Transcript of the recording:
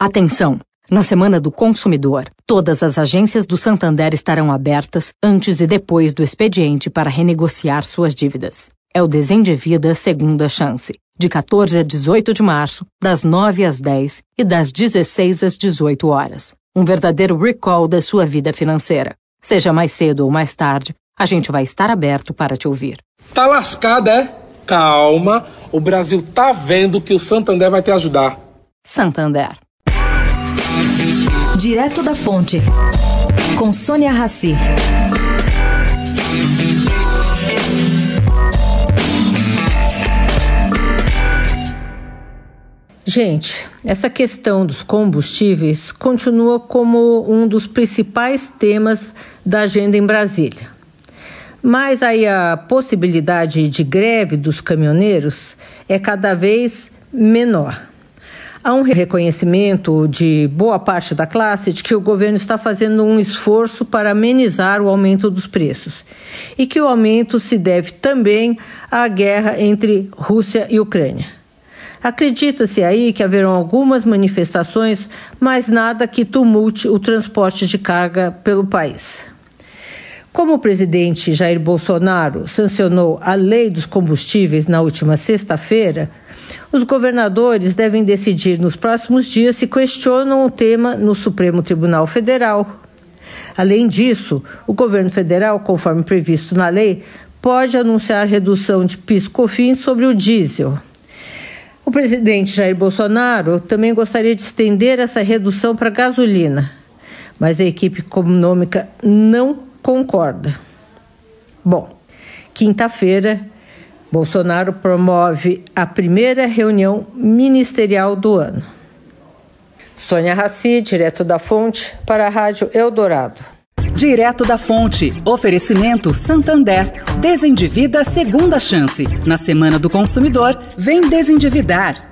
Atenção! Na Semana do Consumidor, todas as agências do Santander estarão abertas antes e depois do expediente para renegociar suas dívidas. É o Desendevida Segunda Chance, de 14 a 18 de março, das 9 às 10 e das 16 às 18 horas. Um verdadeiro recall da sua vida financeira. Seja mais cedo ou mais tarde, a gente vai estar aberto para te ouvir. Tá lascada, é? Calma, o Brasil tá vendo que o Santander vai te ajudar. Santander. Direto da Fonte, com Sônia Rassi. Gente, essa questão dos combustíveis continua como um dos principais temas da agenda em Brasília. Mas aí a possibilidade de greve dos caminhoneiros é cada vez menor. Há um reconhecimento de boa parte da classe de que o governo está fazendo um esforço para amenizar o aumento dos preços e que o aumento se deve também à guerra entre Rússia e Ucrânia. Acredita-se aí que haverão algumas manifestações, mas nada que tumulte o transporte de carga pelo país. Como o presidente Jair Bolsonaro sancionou a lei dos combustíveis na última sexta-feira, os governadores devem decidir nos próximos dias se questionam o tema no Supremo Tribunal Federal. Além disso, o governo federal, conforme previsto na lei, pode anunciar redução de PIS/COFINS sobre o diesel. O presidente Jair Bolsonaro também gostaria de estender essa redução para a gasolina, mas a equipe econômica não concorda. Bom, quinta-feira, Bolsonaro promove a primeira reunião ministerial do ano. Sônia Raci, direto da Fonte, para a Rádio Eldorado. Direto da Fonte. Oferecimento Santander. Desendivida segunda chance. Na Semana do Consumidor, vem desendividar.